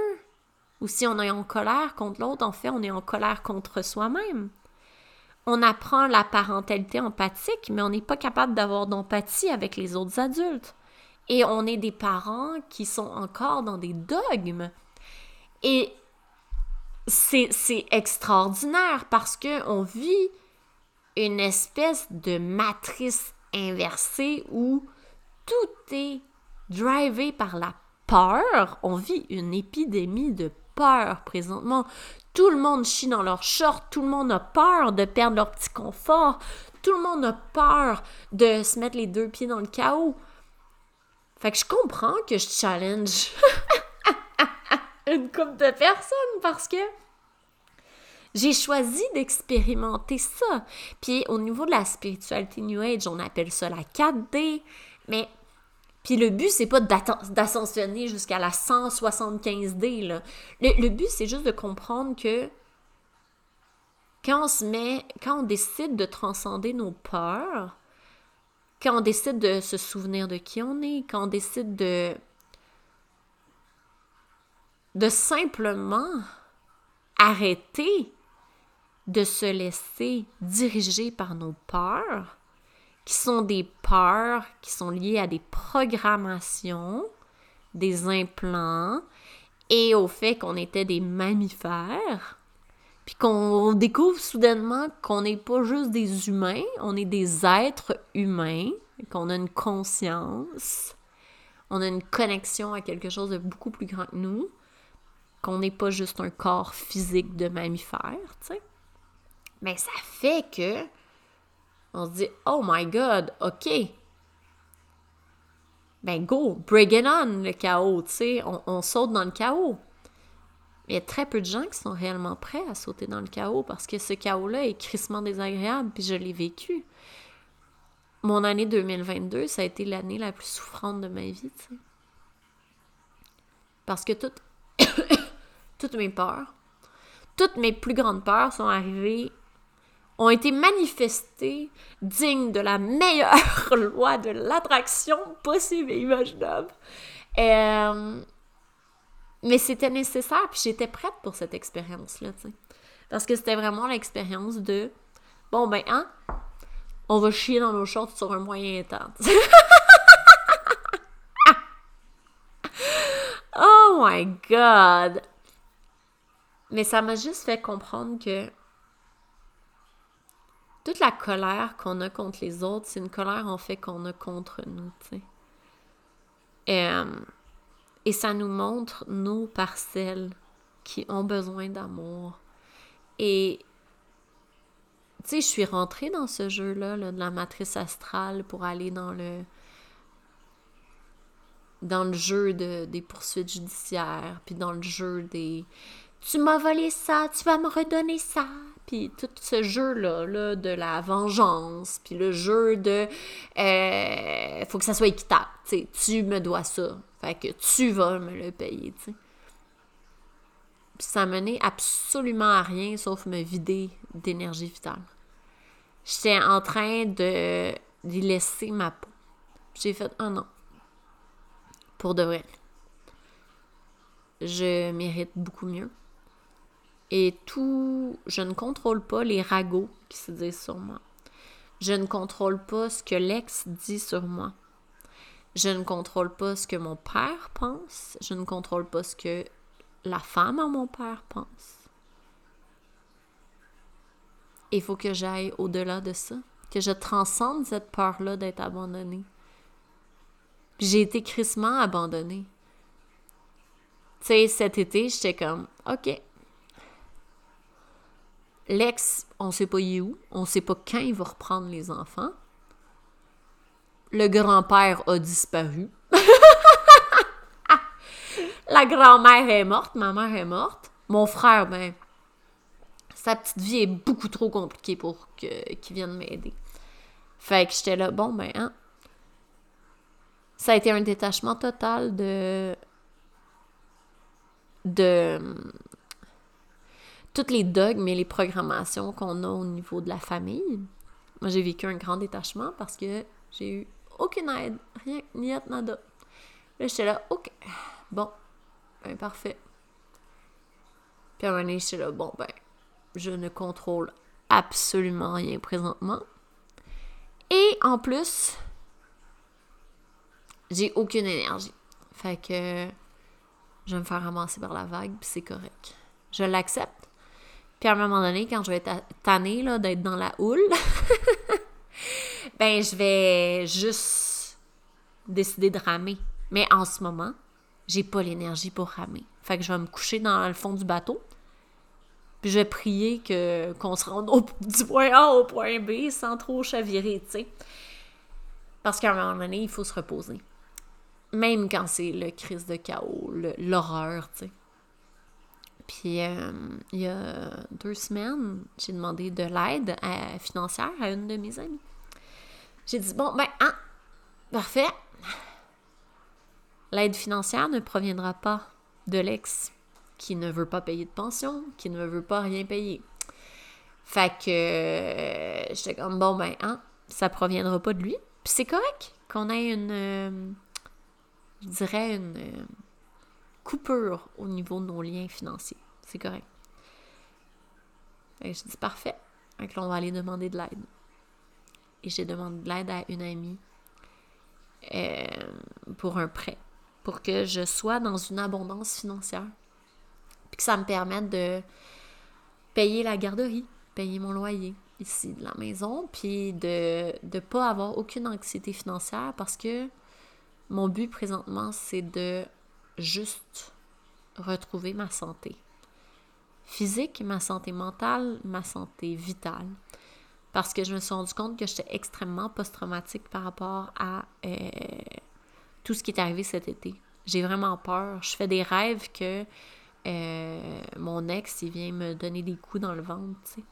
Speaker 1: ou si on est en colère contre l'autre, en fait, on est en colère contre soi-même. On apprend la parentalité empathique, mais on n'est pas capable d'avoir d'empathie avec les autres adultes. Et on est des parents qui sont encore dans des dogmes. Et c'est extraordinaire parce qu'on vit une espèce de matrice inversée où tout est drivé par la peur. On vit une épidémie de peur présentement. Tout le monde chie dans leur short, tout le monde a peur de perdre leur petit confort, tout le monde a peur de se mettre les deux pieds dans le chaos. Fait que je comprends que je challenge une couple de personnes parce que j'ai choisi d'expérimenter ça. Puis au niveau de la spiritualité New Age, on appelle ça la 4D, mais puis le but, c'est pas d'ascensionner jusqu'à la 175D. Là. Le, but, c'est juste de comprendre que quand on se met, quand on décide de transcender nos peurs, quand on décide de se souvenir de qui on est, quand on décide de de simplement arrêter de se laisser diriger par nos peurs, qui sont des peurs qui sont liées à des programmations, des implants et au fait qu'on était des mammifères, puis qu'on découvre soudainement qu'on n'est pas juste des humains, on est des êtres humains, qu'on a une conscience, on a une connexion à quelque chose de beaucoup plus grand que nous, qu'on n'est pas juste un corps physique de mammifère, tu sais. Mais ça fait que on se dit, oh my god, ok. Ben go, bring it on, le chaos, tu sais, on, saute dans le chaos. Il y a très peu de gens qui sont réellement prêts à sauter dans le chaos parce que ce chaos-là est crissement désagréable, puis je l'ai vécu. Mon année 2022, ça a été l'année la plus souffrante de ma vie, tu sais. Parce que toutes, toutes mes peurs, toutes mes plus grandes peurs sont arrivées ont été manifestés dignes de la meilleure loi de l'attraction possible et imaginable. Euh, mais c'était nécessaire, puis j'étais prête pour cette expérience-là. Parce que c'était vraiment l'expérience de bon, ben, hein, on va chier dans nos shorts sur un moyen temps. oh my god! Mais ça m'a juste fait comprendre que toute la colère qu'on a contre les autres, c'est une colère en fait qu'on a contre nous, tu euh, et ça nous montre nos parcelles qui ont besoin d'amour. Et tu sais, je suis rentrée dans ce jeu-là de la matrice astrale pour aller dans le dans le jeu de, des poursuites judiciaires, puis dans le jeu des tu m'as volé ça, tu vas me redonner ça, puis tout ce jeu-là là, de la vengeance, puis le jeu de euh, faut que ça soit équitable, tu me dois ça, fait que tu vas me le payer, tu ça menait absolument à rien sauf me vider d'énergie vitale. J'étais en train de laisser ma peau. J'ai fait un oh non. Pour de vrai. Je mérite beaucoup mieux. Et tout, je ne contrôle pas les ragots qui se disent sur moi. Je ne contrôle pas ce que l'ex dit sur moi. Je ne contrôle pas ce que mon père pense. Je ne contrôle pas ce que la femme à mon père pense. Il faut que j'aille au-delà de ça, que je transcende cette peur-là d'être abandonnée. J'ai été crissement abandonnée. Tu sais, cet été, j'étais comme, OK. L'ex, on sait pas est où, on sait pas quand il va reprendre les enfants. Le grand-père a disparu. La grand-mère est morte, ma mère est morte. Mon frère, ben, sa petite vie est beaucoup trop compliquée pour qu'il vienne m'aider. Fait que j'étais là, bon, ben, hein. Ça a été un détachement total de. de. Toutes les dogmes et les programmations qu'on a au niveau de la famille. Moi, j'ai vécu un grand détachement parce que j'ai eu aucune aide, rien, ni nada. Là, j'étais là, ok, bon, ben parfait. Puis à un moment donné, j'étais là, bon, ben, je ne contrôle absolument rien présentement. Et en plus, j'ai aucune énergie. Fait que je vais me faire ramasser par la vague, puis c'est correct. Je l'accepte. Puis à un moment donné, quand je vais être tannée d'être dans la houle, ben je vais juste décider de ramer. Mais en ce moment, j'ai pas l'énergie pour ramer. Fait que je vais me coucher dans le fond du bateau, puis je vais prier que, qu'on se rende au, du point A au point B sans trop chavirer, tu sais. Parce qu'à un moment donné, il faut se reposer. Même quand c'est le crise de chaos, l'horreur, tu sais. Puis euh, il y a deux semaines, j'ai demandé de l'aide financière à une de mes amies. J'ai dit, bon, ben, ah, parfait. L'aide financière ne proviendra pas de l'ex qui ne veut pas payer de pension, qui ne veut pas rien payer. Fait que euh, j'étais comme bon ben hein, ça proviendra pas de lui. Puis c'est correct qu'on ait une euh, je dirais une coupure au niveau de nos liens financiers. C'est correct. Que je dis parfait. Donc là, on va aller demander de l'aide. Et j'ai demandé de l'aide à une amie pour un prêt. Pour que je sois dans une abondance financière puis que ça me permette de payer la garderie, payer mon loyer ici de la maison, puis de ne pas avoir aucune anxiété financière parce que mon but présentement, c'est de juste retrouver ma santé physique, ma santé mentale, ma santé vitale. Parce que je me suis rendu compte que j'étais extrêmement post-traumatique par rapport à euh, tout ce qui est arrivé cet été. J'ai vraiment peur. Je fais des rêves que euh, mon ex, il vient me donner des coups dans le ventre, tu sais.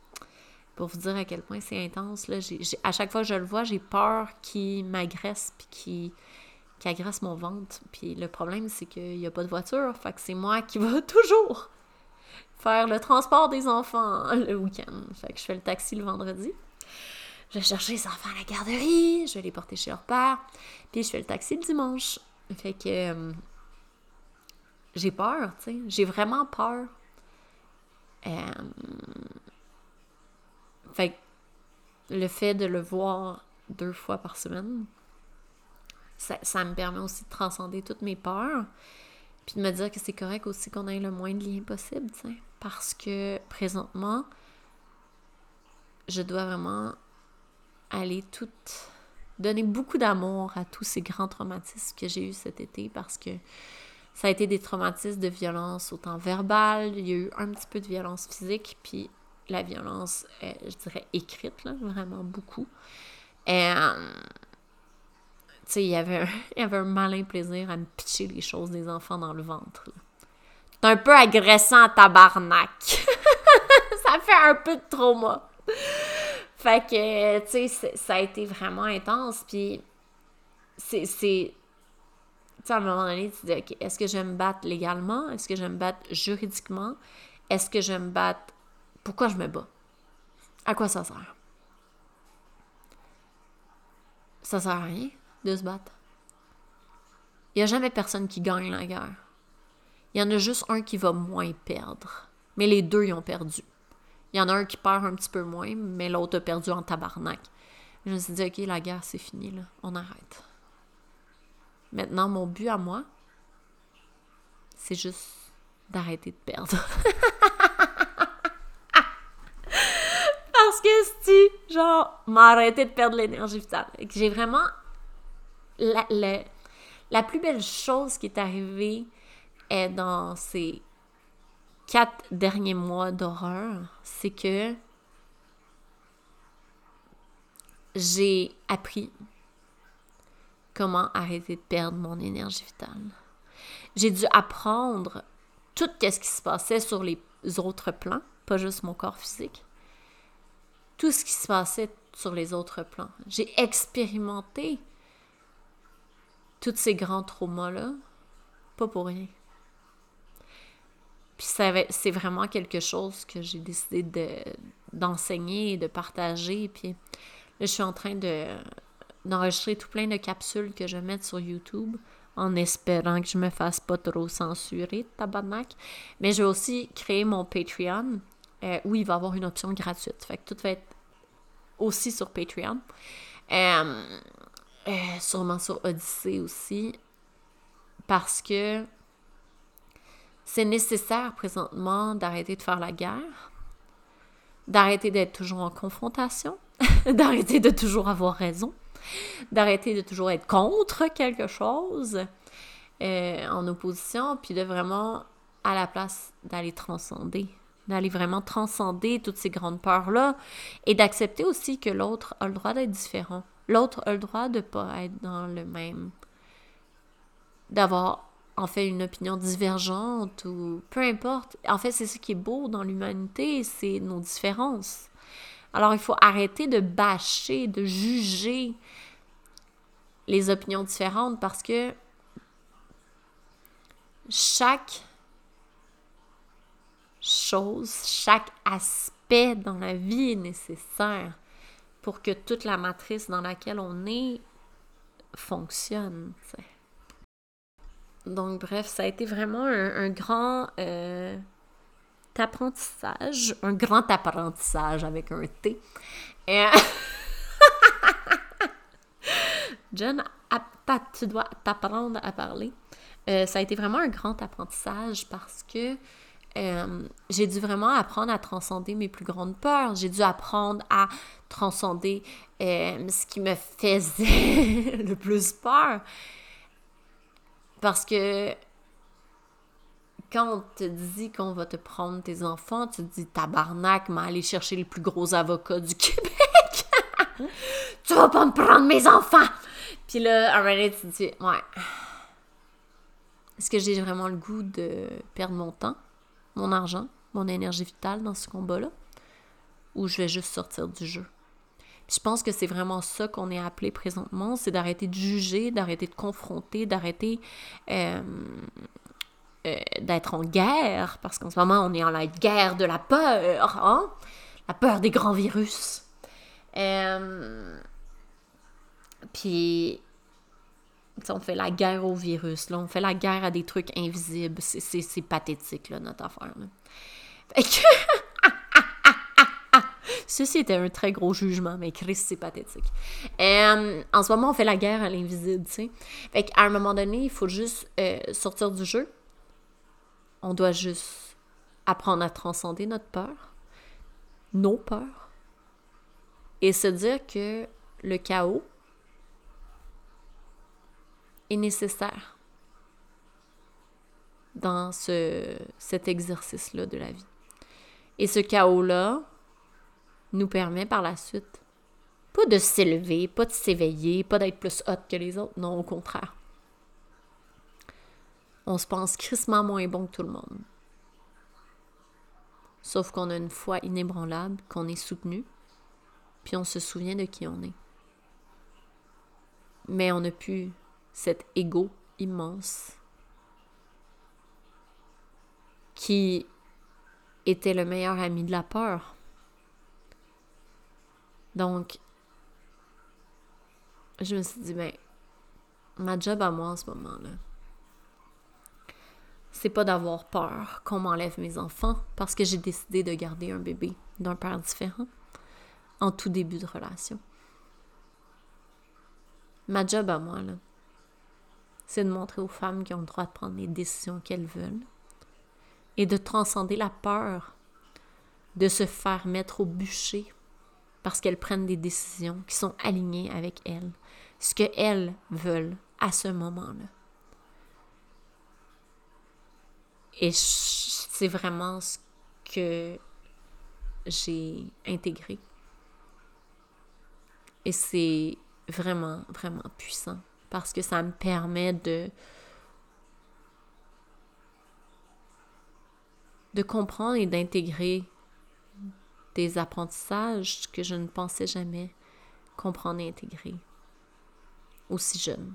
Speaker 1: Pour vous dire à quel point c'est intense, là. à chaque fois que je le vois, j'ai peur qu'il m'agresse puis qu'il agresse mon ventre. Puis le problème, c'est qu'il n'y a pas de voiture. Fait que c'est moi qui va toujours faire le transport des enfants le week-end. Fait que je fais le taxi le vendredi. Je vais chercher les enfants à la garderie, je vais les porter chez leur père, puis je fais le taxi le dimanche. Fait que euh, j'ai peur, tu sais. J'ai vraiment peur. Euh, fait le fait de le voir deux fois par semaine, ça, me permet aussi de transcender toutes mes peurs. Puis de me dire que c'est correct aussi qu'on ait le moins de liens possible, tu sais. Parce que présentement, je dois vraiment aller tout donner beaucoup d'amour à tous ces grands traumatismes que j'ai eus cet été parce que ça a été des traumatismes de violence autant verbale, il y a eu un petit peu de violence physique, puis la violence, je dirais, écrite, là, vraiment beaucoup. Et, euh, il y, avait un, il y avait un malin plaisir à me pitcher les choses des enfants dans le ventre. C'est un peu agressant à tabarnak. ça fait un peu de trauma. Fait que, tu sais, ça a été vraiment intense. Puis, c'est sais, à un moment donné, tu dis, OK, est-ce que je vais me battre légalement? Est-ce que je vais me battre juridiquement? Est-ce que je vais me battre... Pourquoi je me bats? À quoi ça sert? Ça sert à rien de se battre. Il n'y a jamais personne qui gagne la guerre. Il y en a juste un qui va moins perdre. Mais les deux, ils ont perdu. Il y en a un qui perd un petit peu moins, mais l'autre a perdu en tabarnak. Je me suis dit, OK, la guerre, c'est fini, là. On arrête. Maintenant, mon but à moi, c'est juste d'arrêter de perdre. Parce que si, genre, m'arrêter de perdre l'énergie vitale. J'ai vraiment. La, la, plus belle chose qui est arrivée est dans ces quatre derniers mois d'horreur, c'est que j'ai appris comment arrêter de perdre mon énergie vitale. J'ai dû apprendre tout ce qui se passait sur les autres plans, pas juste mon corps physique. Tout ce qui se passait sur les autres plans. J'ai expérimenté tous ces grands traumas-là, pas pour rien. Puis c'est vraiment quelque chose que j'ai décidé d'enseigner et de partager. Puis là, je suis en train de, d'enregistrer tout plein de capsules que je mettre sur YouTube en espérant que je me fasse pas trop censurer, tabarnak. Mais je vais aussi créer mon Patreon euh, où il va y avoir une option gratuite. Fait que tout va être aussi sur Patreon. Euh, euh, sûrement sur Odyssey aussi. Parce que c'est nécessaire présentement d'arrêter de faire la guerre, d'arrêter d'être toujours en confrontation, d'arrêter de toujours avoir raison, d'arrêter de toujours être contre quelque chose euh, en opposition, puis de vraiment, à la place d'aller transcender, d'aller vraiment transcender toutes ces grandes peurs-là et d'accepter aussi que l'autre a le droit d'être différent. L'autre a le droit de pas être dans le même. d'avoir en fait une opinion divergente ou peu importe. En fait, c'est ce qui est beau dans l'humanité, c'est nos différences. Alors, il faut arrêter de bâcher, de juger les opinions différentes parce que chaque chose, chaque aspect dans la vie est nécessaire pour que toute la matrice dans laquelle on est fonctionne. Donc, bref, ça a été vraiment un, grand euh, apprentissage, un grand apprentissage avec un T. Jen, tu dois t'apprendre à parler. Euh, ça a été vraiment un grand apprentissage parce que euh, j'ai dû vraiment apprendre à transcender mes plus grandes peurs. J'ai dû apprendre à transcender ce qui me faisait le plus peur. Parce que quand on te dit qu'on va te prendre tes enfants, tu te dis tabarnak, mais aller chercher les plus gros avocats du Québec. tu vas pas me prendre mes enfants. Puis là, à tu te dis ouais. Est-ce que j'ai vraiment le goût de perdre mon temps, mon argent, mon énergie vitale dans ce combat-là? Ou je vais juste sortir du jeu? je pense que c'est vraiment ça qu'on est appelé présentement, c'est d'arrêter de juger, d'arrêter de confronter, d'arrêter euh, euh, d'être en guerre, parce qu'en ce moment, on est en la guerre de la peur, hein? La peur des grands virus. Euh, puis, on fait la guerre au virus, là, on fait la guerre à des trucs invisibles. C'est pathétique, là, notre affaire. Ceci était un très gros jugement, mais Chris, c'est pathétique. En ce moment, on fait la guerre à l'invisible, tu sais. Fait un moment donné, il faut juste euh, sortir du jeu. On doit juste apprendre à transcender notre peur, nos peurs, et se dire que le chaos est nécessaire dans ce, cet exercice-là de la vie. Et ce chaos-là, nous permet par la suite pas de s'élever, pas de s'éveiller, pas d'être plus hot que les autres, non, au contraire. On se pense crissement moins bon que tout le monde. Sauf qu'on a une foi inébranlable, qu'on est soutenu, puis on se souvient de qui on est. Mais on n'a plus cet ego immense qui était le meilleur ami de la peur. Donc, je me suis dit, ben, ma job à moi en ce moment-là, c'est pas d'avoir peur qu'on m'enlève mes enfants parce que j'ai décidé de garder un bébé d'un père différent en tout début de relation. Ma job à moi, là, c'est de montrer aux femmes qui ont le droit de prendre les décisions qu'elles veulent et de transcender la peur de se faire mettre au bûcher parce qu'elles prennent des décisions qui sont alignées avec elles, ce qu'elles veulent à ce moment-là. Et c'est vraiment ce que j'ai intégré. Et c'est vraiment, vraiment puissant parce que ça me permet de de comprendre et d'intégrer des apprentissages que je ne pensais jamais comprendre et intégrer aussi jeune.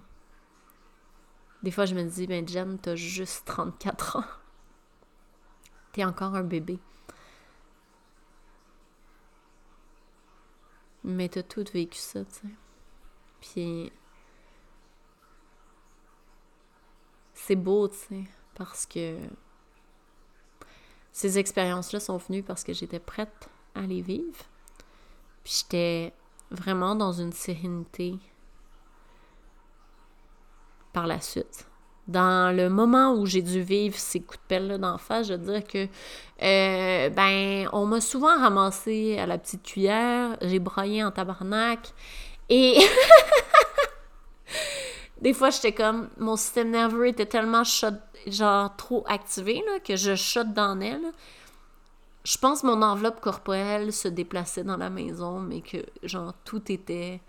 Speaker 1: Des fois, je me dis, ben Jen, t'as juste 34 ans. T'es encore un bébé. Mais t'as tout vécu ça, tu sais. Puis c'est beau, tu sais, parce que ces expériences-là sont venues parce que j'étais prête à les vivre. Puis j'étais vraiment dans une sérénité par la suite. Dans le moment où j'ai dû vivre ces coups de pelle d'en face, je veux dire que, euh, ben, on m'a souvent ramassé à la petite cuillère, j'ai broyé en tabarnak, et des fois, j'étais comme, mon système nerveux était tellement genre trop activé, que je shot dans elle. Je pense que mon enveloppe corporelle se déplaçait dans la maison, mais que, genre, tout était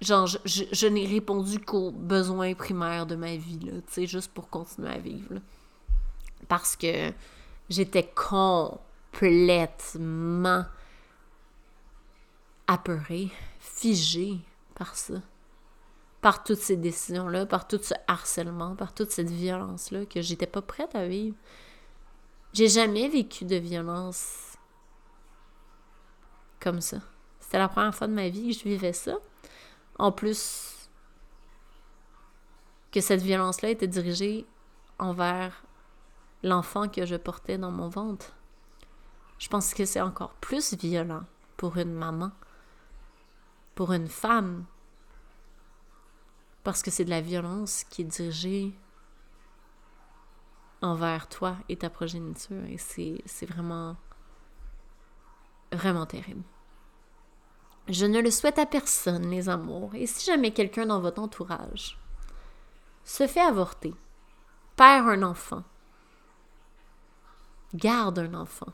Speaker 1: genre, je, n'ai répondu qu'aux besoins primaires de ma vie, juste pour continuer à vivre. Parce que j'étais complètement apeurée, figée par ça. Par toutes ces décisions-là, par tout ce harcèlement, par toute cette violence-là que j'étais pas prête à vivre. J'ai jamais vécu de violence comme ça. C'était la première fois de ma vie que je vivais ça. En plus que cette violence-là était dirigée envers l'enfant que je portais dans mon ventre. Je pense que c'est encore plus violent pour une maman, pour une femme, parce que c'est de la violence qui est dirigée envers toi et ta progéniture, et c'est vraiment, vraiment terrible. Je ne le souhaite à personne, les amours, et si jamais quelqu'un dans votre entourage se fait avorter, perd un enfant, garde un enfant,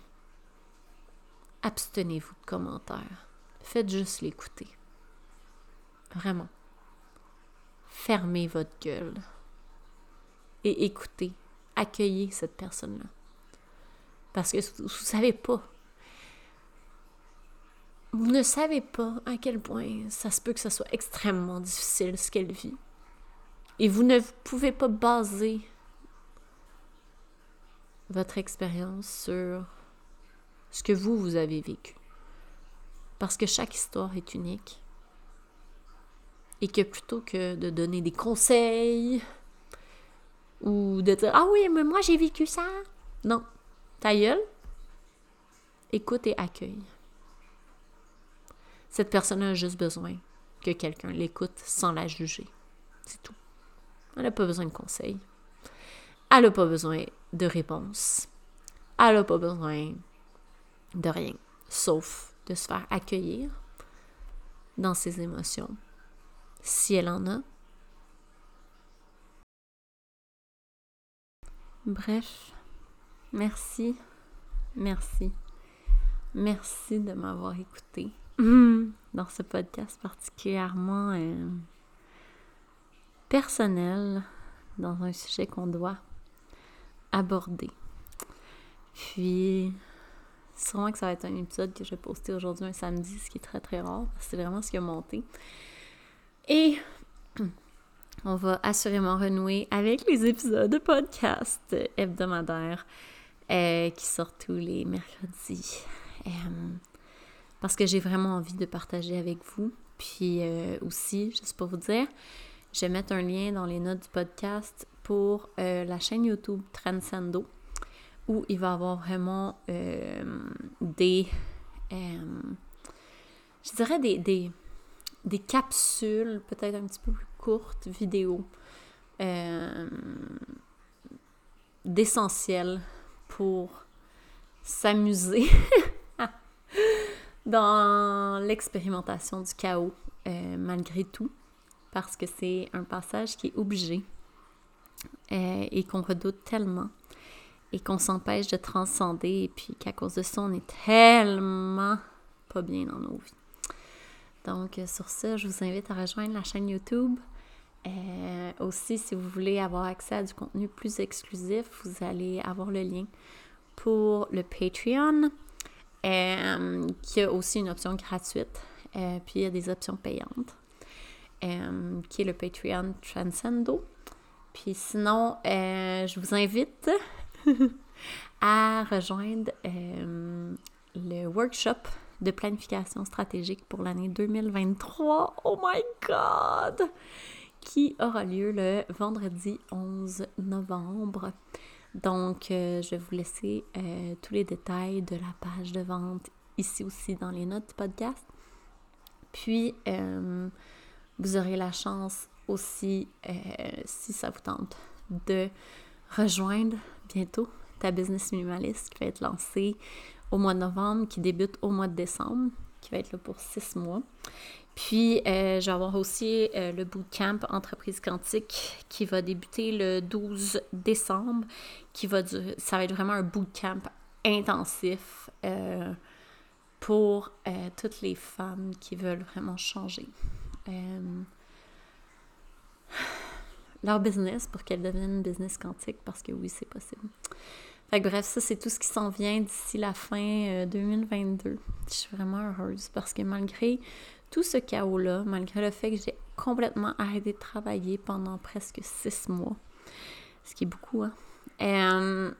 Speaker 1: abstenez-vous de commentaires. Faites juste l'écouter. Vraiment. Fermez votre gueule et écoutez, accueillez cette personne-là. Parce que vous ne savez pas vous ne savez pas à quel point ça se peut que ce soit extrêmement difficile ce qu'elle vit. Et vous ne pouvez pas baser votre expérience sur ce que vous, vous avez vécu. Parce que chaque histoire est unique. Et que plutôt que de donner des conseils ou de dire Ah oui, mais moi j'ai vécu ça. Non. Ta gueule, écoute et accueille. Cette personne a juste besoin que quelqu'un l'écoute sans la juger. C'est tout. Elle n'a pas besoin de conseils. Elle n'a pas besoin de réponses. Elle n'a pas besoin de rien, sauf de se faire accueillir dans ses émotions, si elle en a. Bref, merci, merci, merci de m'avoir écouté. Dans ce podcast particulièrement euh, personnel, dans un sujet qu'on doit aborder. Puis, sûrement que ça va être un épisode que je vais poster aujourd'hui un samedi, ce qui est très très rare, c'est vraiment ce qui a monté. Et on va assurément renouer avec les épisodes de podcast hebdomadaires euh, qui sortent tous les mercredis. Euh, parce que j'ai vraiment envie de partager avec vous. Puis euh, aussi, juste pour vous dire, je vais mettre un lien dans les notes du podcast pour la chaîne YouTube Transcendo, où il va y avoir vraiment des, je dirais des, des, des capsules, peut-être un petit peu plus courtes, vidéos, d'essentiel pour s'amuser dans l'expérimentation du chaos, euh, malgré tout, parce que c'est un passage qui est obligé euh, et qu'on redoute tellement et qu'on s'empêche de transcender et puis qu'à cause de ça, on est tellement pas bien dans nos vies. Donc, euh, sur ça, je vous invite à rejoindre la chaîne YouTube. aussi, si vous voulez avoir accès à du contenu plus exclusif, vous allez avoir le lien pour le Patreon, euh, qui a aussi une option gratuite, euh, puis il y a des options payantes, euh, qui est le Patreon Transcendo. Puis sinon, je vous invite à rejoindre le workshop de planification stratégique pour l'année 2023. Oh my God! Qui aura lieu le vendredi 11 novembre. Donc, euh, je vais vous laisser euh, tous les détails de la page de vente ici aussi dans les notes du podcast. Puis, euh, vous aurez la chance aussi, si ça vous tente, de rejoindre bientôt ta business minimaliste qui va être lancée au mois de novembre, qui débute au mois de décembre, qui va être là pour six mois. Puis, euh, je vais avoir aussi euh, le bootcamp Entreprise Quantique qui va débuter le 12 décembre, qui va durer, ça va être vraiment un bootcamp intensif euh, pour toutes les femmes qui veulent vraiment changer leur business pour qu'elles deviennent business quantique parce que oui, c'est possible. Fait que bref, ça, c'est tout ce qui s'en vient d'ici la fin 2022. Je suis vraiment heureuse parce que malgré tout ce chaos-là, malgré le fait que j'ai complètement arrêté de travailler pendant presque six mois, ce qui est beaucoup, hein? Euh,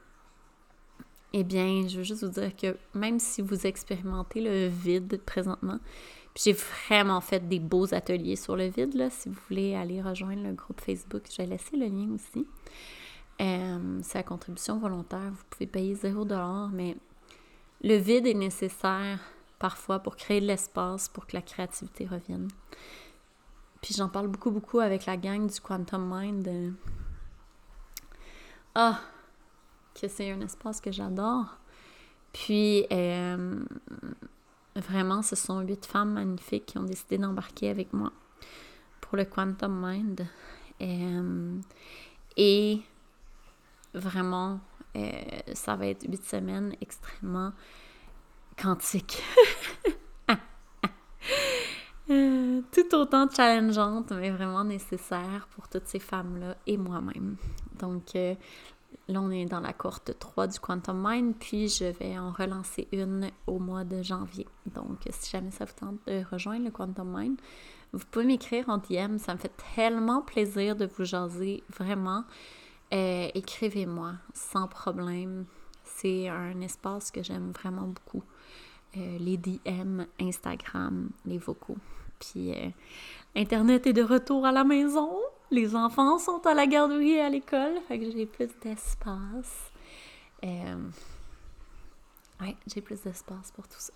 Speaker 1: eh bien, je veux juste vous dire que même si vous expérimentez le vide présentement, j'ai vraiment fait des beaux ateliers sur le vide, là, si vous voulez aller rejoindre le groupe Facebook, je vais laisser le lien aussi. Euh, c'est la contribution volontaire, vous pouvez payer 0$, mais le vide est nécessaire parfois pour créer de l'espace pour que la créativité revienne. Puis j'en parle beaucoup, beaucoup avec la gang du Quantum Mind. Ah, que c'est un espace que j'adore. Puis euh, vraiment, ce sont huit femmes magnifiques qui ont décidé d'embarquer avec moi pour le Quantum Mind. Euh, et vraiment, euh, ça va être huit semaines extrêmement quantique. Euh, tout autant challengeante, mais vraiment nécessaire pour toutes ces femmes-là et moi-même. Donc, euh, là, on est dans la cohorte 3 du Quantum Mind, puis je vais en relancer une au mois de janvier. Donc, si jamais ça vous tente de rejoindre le Quantum Mind, vous pouvez m'écrire en DM. Ça me fait tellement plaisir de vous jaser, vraiment. Euh, écrivez-moi sans problème. C'est un espace que j'aime vraiment beaucoup. Euh, les DM, Instagram, les vocaux. Puis euh, Internet est de retour à la maison. Les enfants sont à la garderie et à l'école. Fait que j'ai plus d'espace. Ouais, j'ai plus d'espace pour tout ça.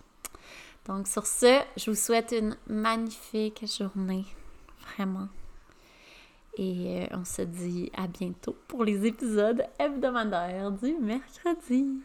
Speaker 1: Donc sur ce, je vous souhaite une magnifique journée. Vraiment. Et on se dit à bientôt pour les épisodes hebdomadaires du mercredi.